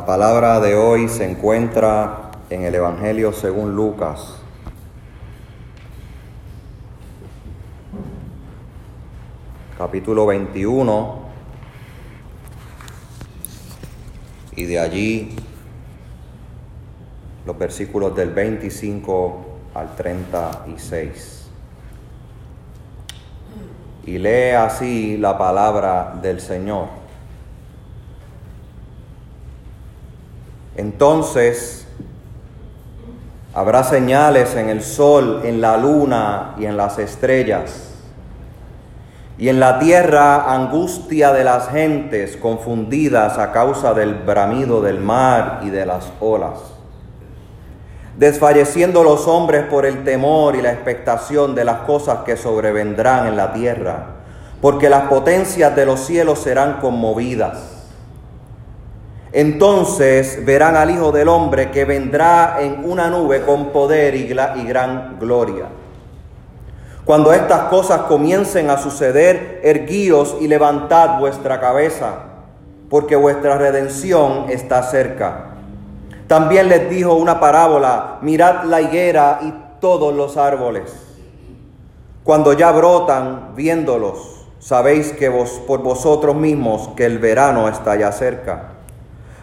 La palabra de hoy se encuentra en el Evangelio según Lucas. Capítulo 21. Y de allí los versículos del 25 al 36. Y lee así la palabra del Señor. Entonces habrá señales en el sol, en la luna y en las estrellas. Y en la tierra angustia de las gentes confundidas a causa del bramido del mar y de las olas. Desfalleciendo los hombres por el temor y la expectación de las cosas que sobrevendrán en la tierra, porque las potencias de los cielos serán conmovidas. Entonces verán al Hijo del Hombre que vendrá en una nube con poder y, gran gloria. Cuando estas cosas comiencen a suceder, erguíos y levantad vuestra cabeza, porque vuestra redención está cerca. También les dijo una parábola, mirad la higuera y todos los árboles. Cuando ya brotan, viéndolos, sabéis que vos por vosotros mismos que el verano está ya cerca.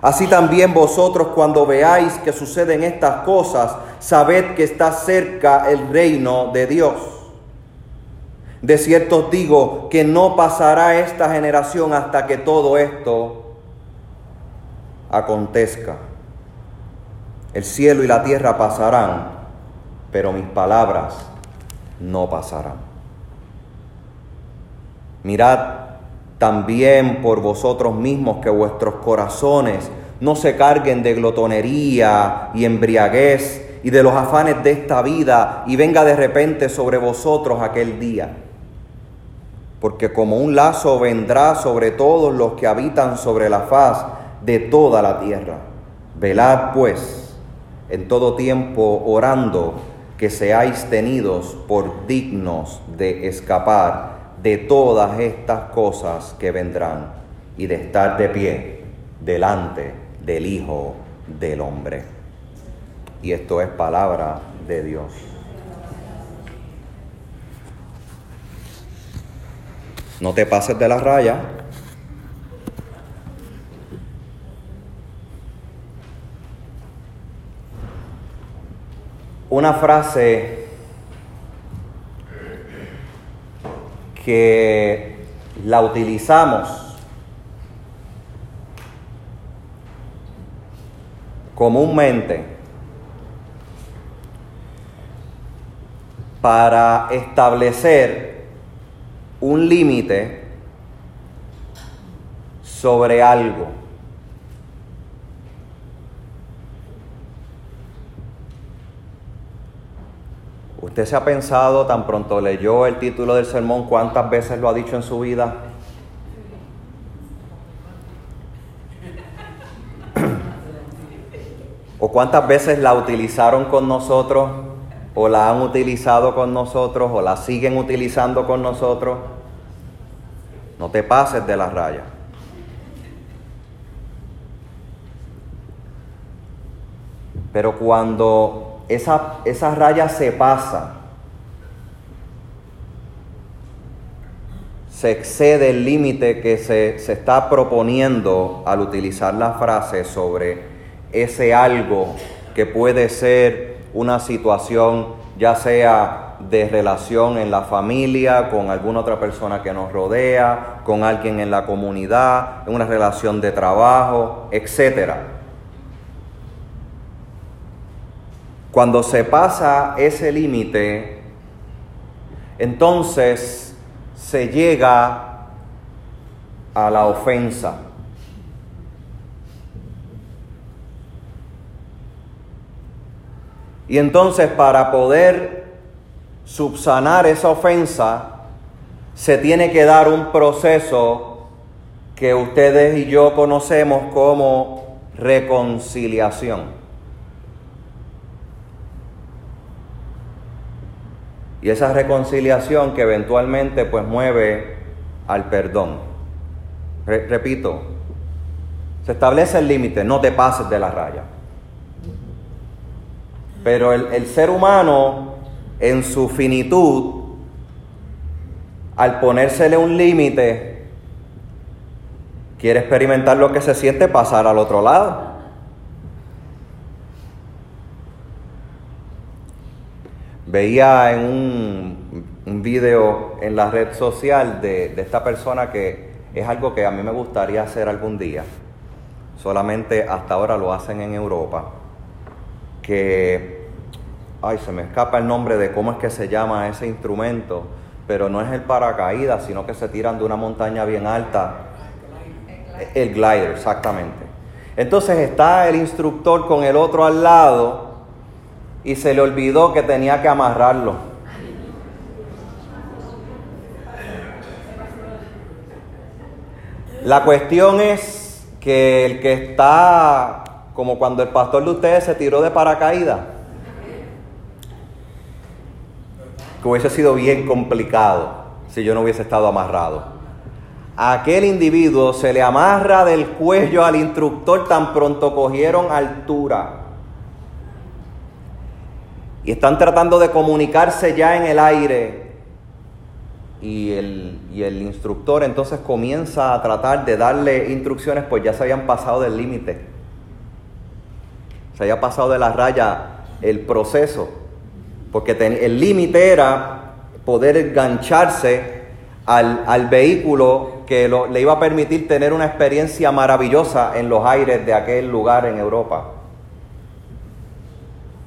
Así también vosotros cuando veáis que suceden estas cosas, sabed que está cerca el reino de Dios. De cierto os digo que no pasará esta generación hasta que todo esto acontezca. El cielo y la tierra pasarán, pero mis palabras no pasarán. Mirad también por vosotros mismos que vuestros corazones no se carguen de glotonería y embriaguez y de los afanes de esta vida y venga de repente sobre vosotros aquel día. Porque como un lazo vendrá sobre todos los que habitan sobre la faz de toda la tierra. Velad pues en todo tiempo orando que seáis tenidos por dignos de escapar de todas estas cosas que vendrán y de estar de pie delante del Hijo del Hombre. Y esto es palabra de Dios. No te pases de la raya. Una frase que la utilizamos comúnmente para establecer un límite sobre algo. ¿Usted se ha pensado, tan pronto leyó el título del sermón, cuántas veces lo ha dicho en su vida? ¿O cuántas veces la utilizaron con nosotros? ¿O la han utilizado con nosotros? ¿O la siguen utilizando con nosotros? No te pases de la raya. Pero cuando esa, esa raya se pasa, se excede el límite que se, se está proponiendo al utilizar la frase sobre ese algo que puede ser una situación ya sea de relación en la familia, con alguna otra persona que nos rodea, con alguien en la comunidad, en una relación de trabajo, etcétera. Cuando se pasa ese límite, entonces se llega a la ofensa. Y entonces para poder subsanar esa ofensa, se tiene que dar un proceso que ustedes y yo conocemos como reconciliación. Y esa reconciliación que eventualmente pues mueve al perdón. repito, Se establece el límite, no te pases de la raya. Pero el, el ser humano, en su finitud, al ponérsele un límite, quiere experimentar lo que se siente pasar al otro lado. Veía en un, video en la red social de, de esta persona que es algo que a mí me gustaría hacer algún día. Solamente hasta ahora lo hacen en Europa. Que, ay, se me escapa el nombre de cómo es que se llama ese instrumento, pero no es el paracaídas, sino que se tiran de una montaña bien alta. El glider, exactamente. Entonces está el instructor con el otro al lado y se le olvidó que tenía que amarrarlo. La cuestión es que el que está, como cuando el pastor de ustedes se tiró de paracaídas, que hubiese sido bien complicado si yo no hubiese estado amarrado. Aquel individuo se le amarra del cuello al instructor tan pronto cogieron altura. Y están tratando de comunicarse ya en el aire. Y el, y el instructor entonces comienza a tratar de darle instrucciones, pues ya se habían pasado del límite. Se había pasado de la raya el proceso. Porque el límite era poder engancharse al, al vehículo que le iba a permitir tener una experiencia maravillosa en los aires de aquel lugar en Europa.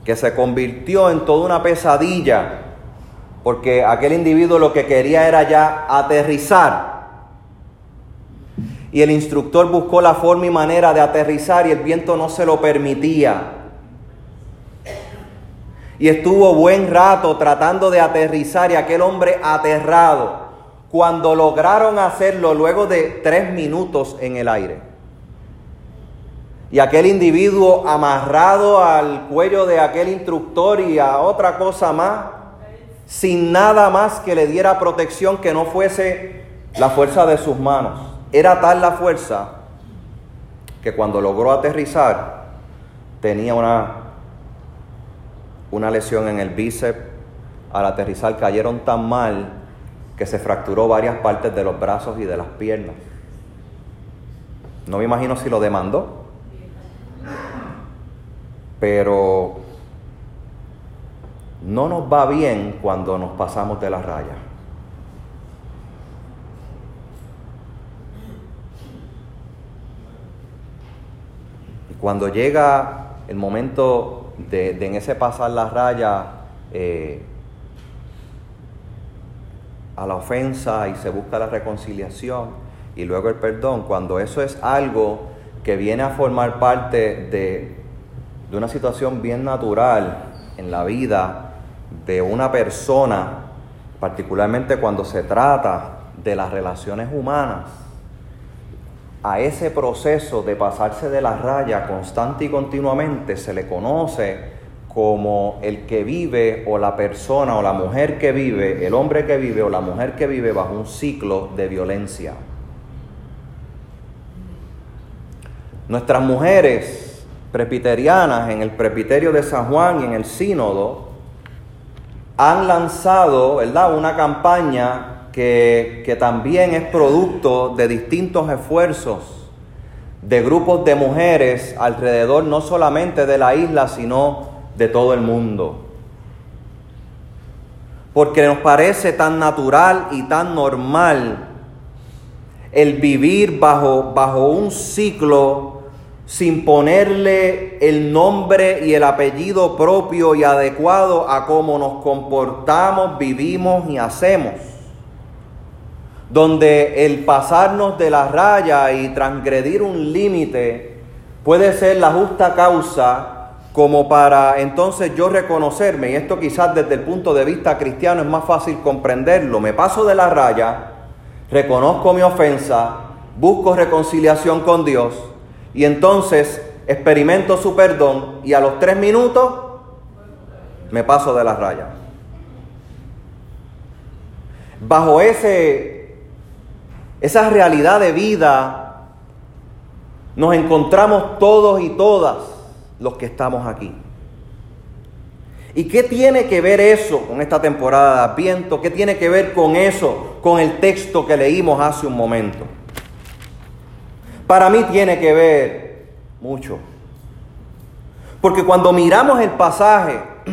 Que se convirtió en toda una pesadilla, porque aquel individuo lo que quería era ya aterrizar. Y el instructor buscó la forma y manera de aterrizar y el viento no se lo permitía y estuvo buen rato tratando de aterrizar y aquel hombre aterrado. Cuando lograron hacerlo luego de tres minutos en el aire. Y aquel individuo amarrado al cuello de aquel instructor y a otra cosa más, sin nada más que le diera protección que no fuese la fuerza de sus manos. Era tal la fuerza que cuando logró aterrizar tenía una una lesión en el bíceps. Al aterrizar cayeron tan mal que se fracturó varias partes de los brazos y de las piernas. No me imagino si lo demandó, pero no nos va bien cuando nos pasamos de la raya. Y cuando llega el momento de, en ese pasar la raya eh, a la ofensa y se busca la reconciliación y luego el perdón, cuando eso es algo que viene a formar parte de, de una situación bien natural en la vida de una persona, particularmente cuando se trata de las relaciones humanas, a ese proceso de pasarse de la raya constante y continuamente se le conoce como el que vive o la persona o la mujer que vive, el hombre que vive o la mujer que vive bajo un ciclo de violencia. Nuestras mujeres presbiterianas en el presbiterio de San Juan y en el sínodo han lanzado, ¿verdad?, una campaña que, también es producto de distintos esfuerzos de grupos de mujeres alrededor no solamente de la isla, sino de todo el mundo. Porque nos parece tan natural y tan normal el vivir bajo, bajo un ciclo sin ponerle el nombre y el apellido propio y adecuado a cómo nos comportamos, vivimos y hacemos. Donde el pasarnos de la raya y transgredir un límite puede ser la justa causa como para entonces yo reconocerme, y esto quizás desde el punto de vista cristiano es más fácil comprenderlo, me paso de la raya, reconozco mi ofensa, busco reconciliación con Dios y entonces experimento su perdón y a los tres minutos me paso de la raya. Bajo ese esa realidad de vida nos encontramos todos y todas los que estamos aquí. ¿Y qué tiene que ver eso con esta temporada de Adviento? ¿Qué tiene que ver con eso, con el texto que leímos hace un momento? Para mí tiene que ver mucho. Porque cuando miramos el pasaje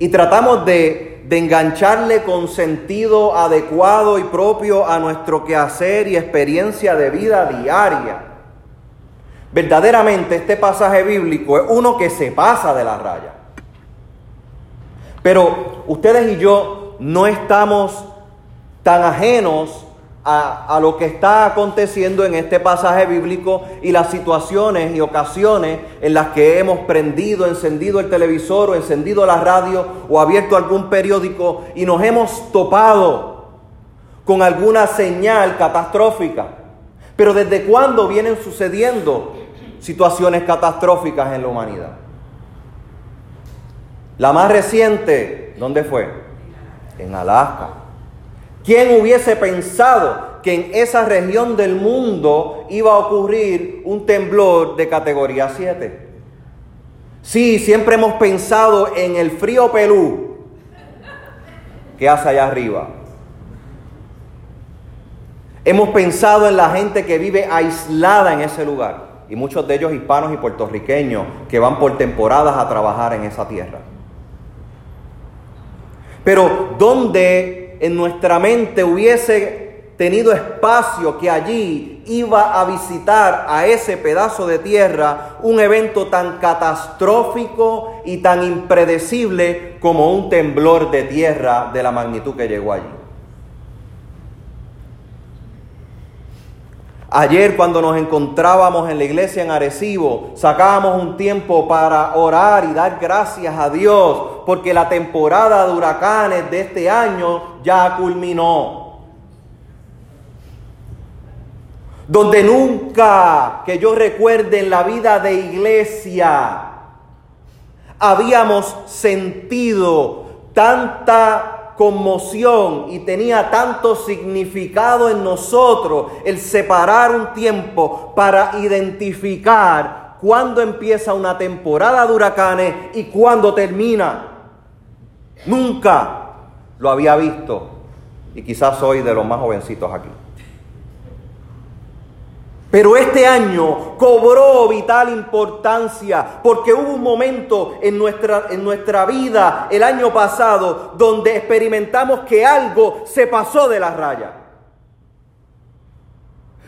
y tratamos de, engancharle con sentido adecuado y propio a nuestro quehacer y experiencia de vida diaria, verdaderamente este pasaje bíblico es uno que se pasa de la raya. Pero ustedes y yo no estamos tan ajenos a, lo que está aconteciendo en este pasaje bíblico y las situaciones y ocasiones en las que hemos prendido, encendido el televisor o encendido la radio o abierto algún periódico y nos hemos topado con alguna señal catastrófica. Pero ¿desde cuándo vienen sucediendo situaciones catastróficas en la humanidad? La más reciente, ¿dónde fue? En Alaska. ¿Quién hubiese pensado que en esa región del mundo iba a ocurrir un temblor de categoría 7? Sí, siempre hemos pensado en el frío Perú que hace allá arriba. Hemos pensado en la gente que vive aislada en ese lugar y muchos de ellos hispanos y puertorriqueños que van por temporadas a trabajar en esa tierra. Pero ¿dónde en nuestra mente hubiese tenido espacio que allí iba a visitar a ese pedazo de tierra un evento tan catastrófico y tan impredecible como un temblor de tierra de la magnitud que llegó allí. Ayer cuando nos encontrábamos en la iglesia en Arecibo, sacábamos un tiempo para orar y dar gracias a Dios porque la temporada de huracanes de este año ya culminó. Donde nunca que yo recuerde en la vida de iglesia habíamos sentido tanta conmoción y tenía tanto significado en nosotros el separar un tiempo para identificar cuándo empieza una temporada de huracanes y cuándo termina. Nunca lo había visto y quizás soy de los más jovencitos aquí. Pero este año cobró vital importancia porque hubo un momento en nuestra, en nuestra vida el año pasado donde experimentamos que algo se pasó de la raya.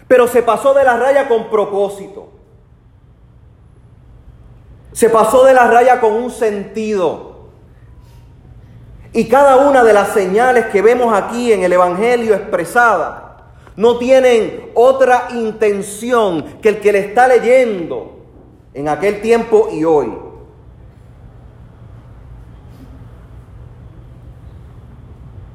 Pero se pasó de la raya con propósito. Se pasó de la raya con un sentido. Y cada una de las señales que vemos aquí en el Evangelio expresada no tienen otra intención que el que le está leyendo en aquel tiempo y hoy.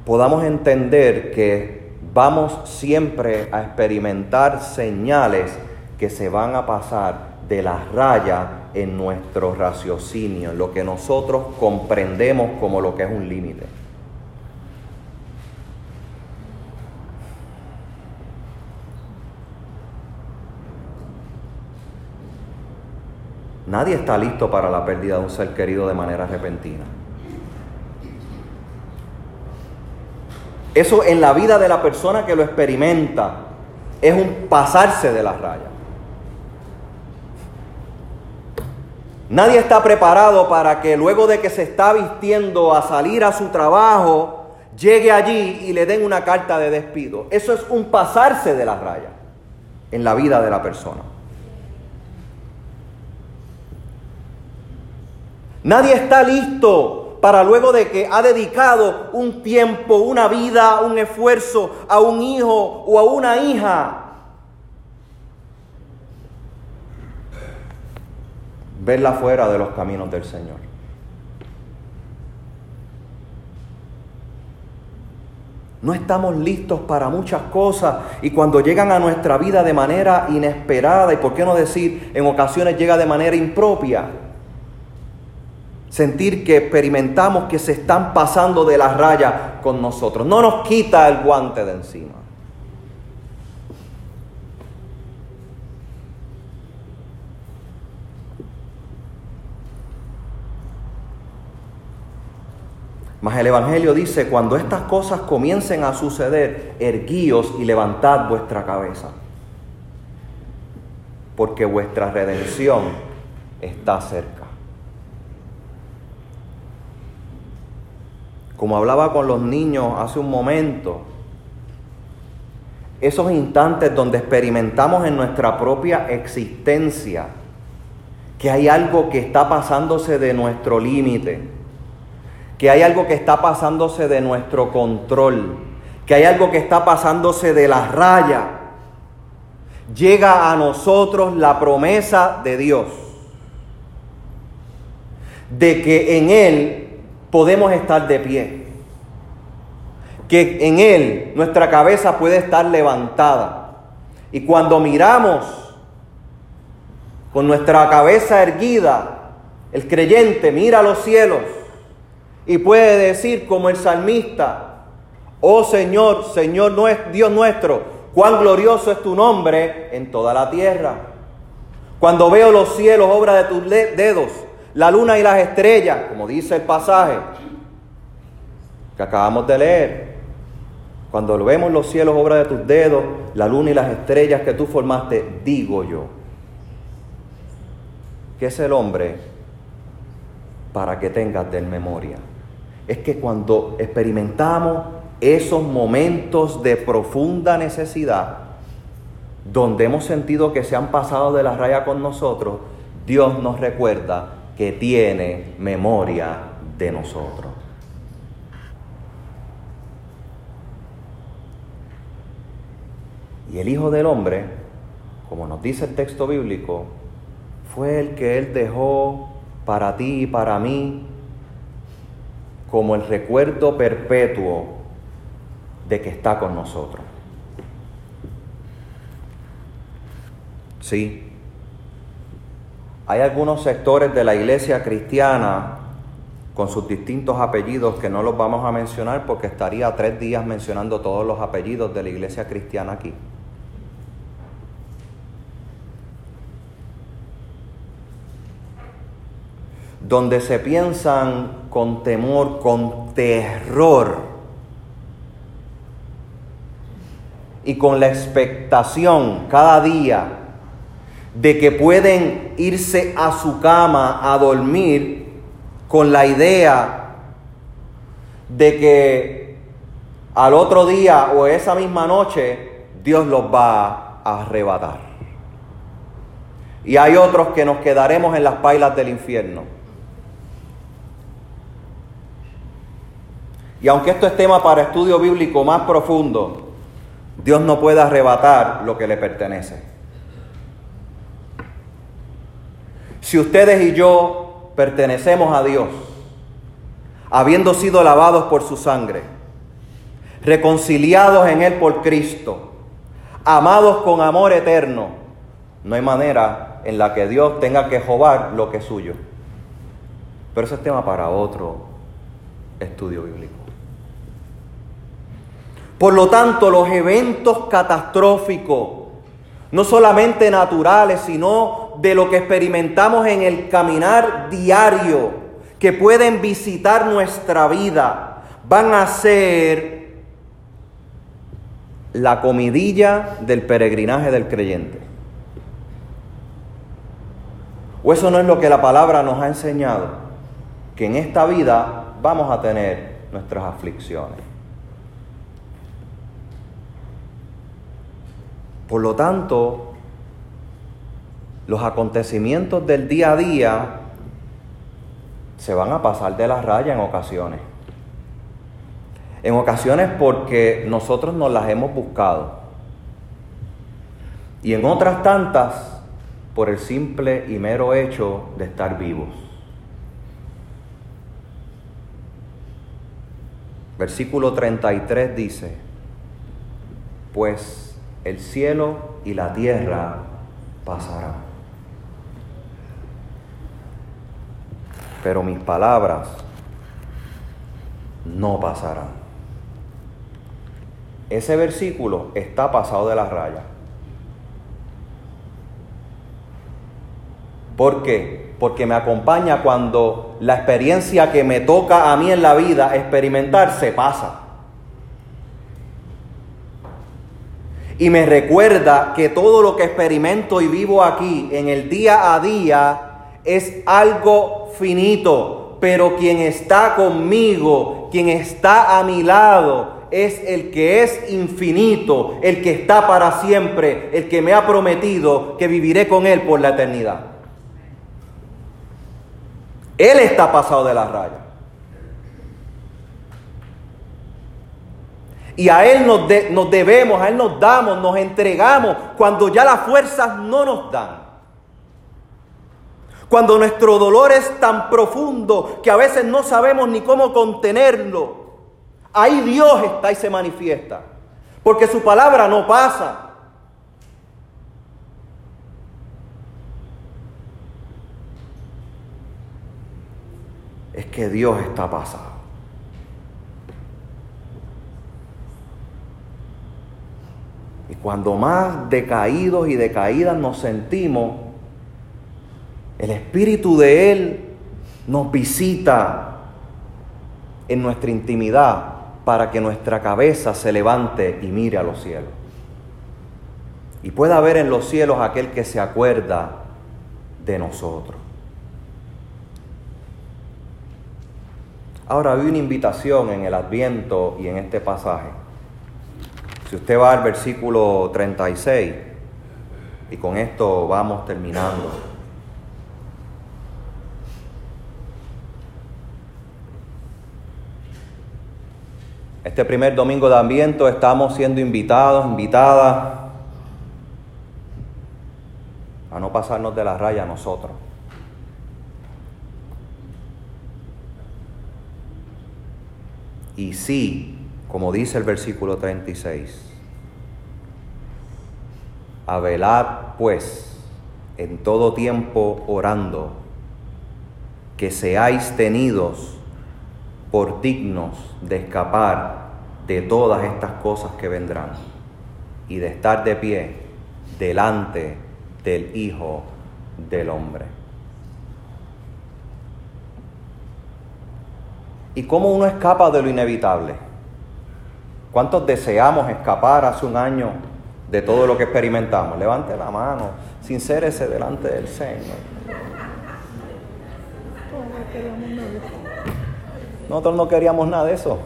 Podamos entender que vamos siempre a experimentar señales que se van a pasar de la raya en nuestro raciocinio, en lo que nosotros comprendemos como lo que es un límite. Nadie está listo para la pérdida de un ser querido de manera repentina. Eso en la vida de la persona que lo experimenta es un pasarse de la raya. Nadie está preparado para que luego de que se está vistiendo a salir a su trabajo, llegue allí y le den una carta de despido. Eso es un pasarse de la raya en la vida de la persona. Nadie está listo para luego de que ha dedicado un tiempo, una vida, un esfuerzo a un hijo o a una hija. Verla fuera de los caminos del Señor. No estamos listos para muchas cosas y cuando llegan a nuestra vida de manera inesperada y por qué no decir en ocasiones llega de manera impropia, sentir que experimentamos que se están pasando de la raya con nosotros. No nos quita el guante de encima. Mas el Evangelio dice, cuando estas cosas comiencen a suceder, erguíos y levantad vuestra cabeza, porque vuestra redención está cerca. Como hablaba con los niños hace un momento, esos instantes donde experimentamos en nuestra propia existencia que hay algo que está pasándose de nuestro límite, que hay algo que está pasándose de nuestro control, que hay algo que está pasándose de la raya, llega a nosotros la promesa de Dios, de que en Él podemos estar de pie, que en Él nuestra cabeza puede estar levantada. Y cuando miramos con nuestra cabeza erguida, el creyente mira a los cielos y puede decir como el salmista, oh Señor, Señor Dios nuestro, cuán glorioso es tu nombre en toda la tierra. Cuando veo los cielos, obra de tus dedos, la luna y las estrellas, como dice el pasaje que acabamos de leer. Cuando vemos los cielos, obra de tus dedos, la luna y las estrellas que tú formaste, digo yo, que es el hombre para que tengas de memoria es que cuando experimentamos esos momentos de profunda necesidad, donde hemos sentido que se han pasado de la raya con nosotros, Dios nos recuerda que tiene memoria de nosotros. Y el Hijo del Hombre, como nos dice el texto bíblico, fue el que Él dejó para ti y para mí como el recuerdo perpetuo de que está con nosotros. Sí, hay algunos sectores de la iglesia cristiana con sus distintos apellidos que no los vamos a mencionar porque estaría tres días mencionando todos los apellidos de la iglesia cristiana aquí. Donde se piensan con temor, con terror y con la expectación cada día de que pueden irse a su cama a dormir con la idea de que al otro día o esa misma noche Dios los va a arrebatar. Y hay otros que nos quedaremos en las pailas del infierno. Y aunque esto es tema para estudio bíblico más profundo, Dios no puede arrebatar lo que le pertenece. Si ustedes y yo pertenecemos a Dios, habiendo sido lavados por su sangre, reconciliados en Él por Cristo, amados con amor eterno, no hay manera en la que Dios tenga que jobar lo que es suyo. Pero ese es tema para otro estudio bíblico. Por lo tanto, los eventos catastróficos, no solamente naturales, sino de lo que experimentamos en el caminar diario, que pueden visitar nuestra vida, van a ser la comidilla del peregrinaje del creyente. ¿O eso no es lo que la palabra nos ha enseñado? Que en esta vida vamos a tener nuestras aflicciones. Por lo tanto, los acontecimientos del día a día se van a pasar de la raya en ocasiones. En ocasiones porque nosotros nos las hemos buscado. Y en otras tantas por el simple y mero hecho de estar vivos. Versículo 33 dice, pues el cielo y la tierra pasarán. Pero mis palabras no pasarán. Ese versículo está pasado de la raya. ¿Por qué? Porque me acompaña cuando la experiencia que me toca a mí en la vida experimentar se pasa. Y me recuerda que todo lo que experimento y vivo aquí en el día a día es algo finito, pero quien está conmigo, quien está a mi lado, es el que es infinito, el que está para siempre, el que me ha prometido que viviré con Él por la eternidad. Él está pasado de la raya. Y a Él nos, nos, debemos, a Él nos damos, nos entregamos cuando ya las fuerzas no nos dan. Cuando nuestro dolor es tan profundo que a veces no sabemos ni cómo contenerlo. Ahí Dios está y se manifiesta. Porque su palabra no pasa. Es que Dios está pasado. Y cuando más decaídos y decaídas nos sentimos, el Espíritu de Él nos visita en nuestra intimidad para que nuestra cabeza se levante y mire a los cielos. Y pueda ver en los cielos aquel que se acuerda de nosotros. Ahora hay una invitación en el Adviento y en este pasaje. Si usted va al versículo 36, y con esto vamos terminando. Este primer domingo de Adviento estamos siendo invitados, invitadas a no pasarnos de la raya nosotros. Y sí, como dice el versículo 36, a velad pues en todo tiempo orando, que seáis tenidos por dignos de escapar de todas estas cosas que vendrán y de estar de pie delante del Hijo del Hombre. ¿Y cómo uno escapa de lo inevitable? ¿Cuántos deseamos escapar hace un año de todo lo que experimentamos? Levante la mano, sincérese delante del Señor. Nosotros no queríamos nada de eso.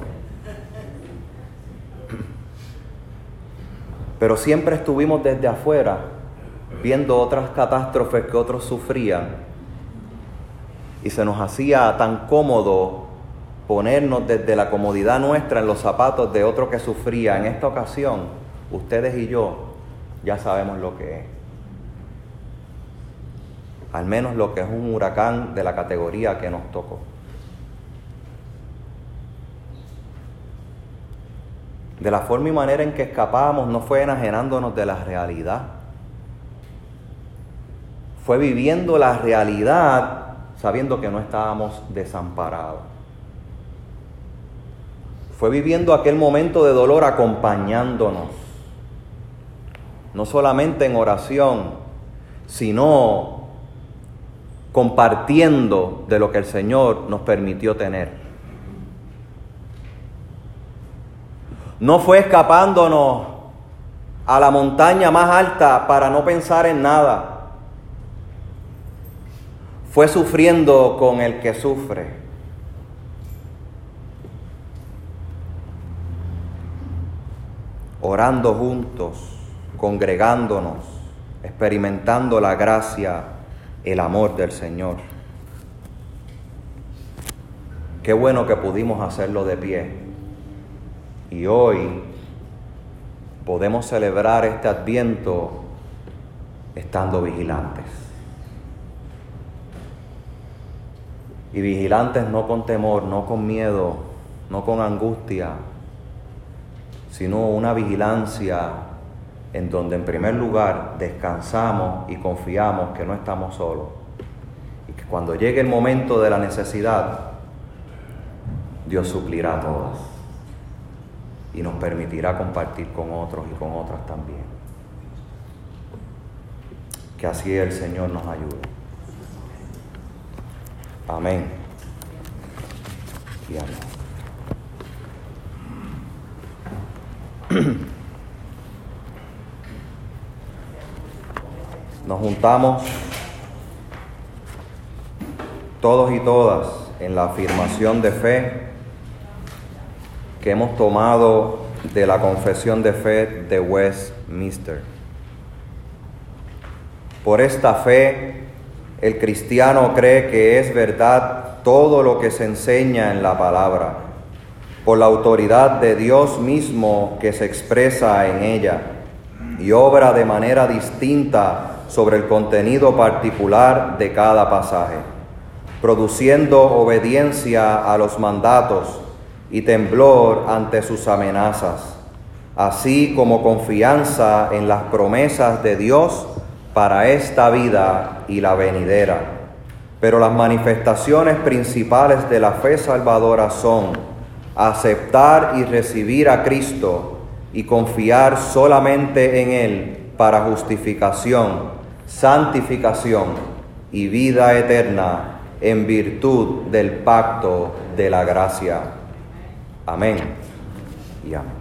Pero siempre estuvimos desde afuera viendo otras catástrofes que otros sufrían y se nos hacía tan cómodo ponernos desde la comodidad nuestra en los zapatos de otro que sufría. En esta ocasión, ustedes y yo ya sabemos lo que es. Al menos lo que es un huracán de la categoría que nos tocó. De la forma y manera en que escapábamos no fue enajenándonos de la realidad. Fue viviendo la realidad sabiendo que no estábamos desamparados fue viviendo aquel momento de dolor acompañándonos, no solamente en oración, sino compartiendo de lo que el Señor nos permitió tener. No fue escapándonos a la montaña más alta para no pensar en nada. Fue sufriendo con el que sufre orando juntos, congregándonos, experimentando la gracia, el amor del Señor. Qué bueno que pudimos hacerlo de pie. Y hoy podemos celebrar este adviento estando vigilantes. Y vigilantes no con temor, no con miedo, no con angustia, sino una vigilancia en donde en primer lugar descansamos y confiamos que no estamos solos y que cuando llegue el momento de la necesidad, Dios suplirá a todas y nos permitirá compartir con otros y con otras también. Que así el Señor nos ayude. Amén. Y amén. Nos juntamos todos y todas en la afirmación de fe que hemos tomado de la confesión de fe de Westminster. Por esta fe, el cristiano cree que es verdad todo lo que se enseña en la palabra, por la autoridad de Dios mismo que se expresa en ella y obra de manera distinta sobre el contenido particular de cada pasaje, produciendo obediencia a los mandatos y temblor ante sus amenazas, así como confianza en las promesas de Dios para esta vida y la venidera. Pero las manifestaciones principales de la fe salvadora son aceptar y recibir a Cristo y confiar solamente en Él para justificación, santificación y vida eterna en virtud del pacto de la gracia. Amén y amén.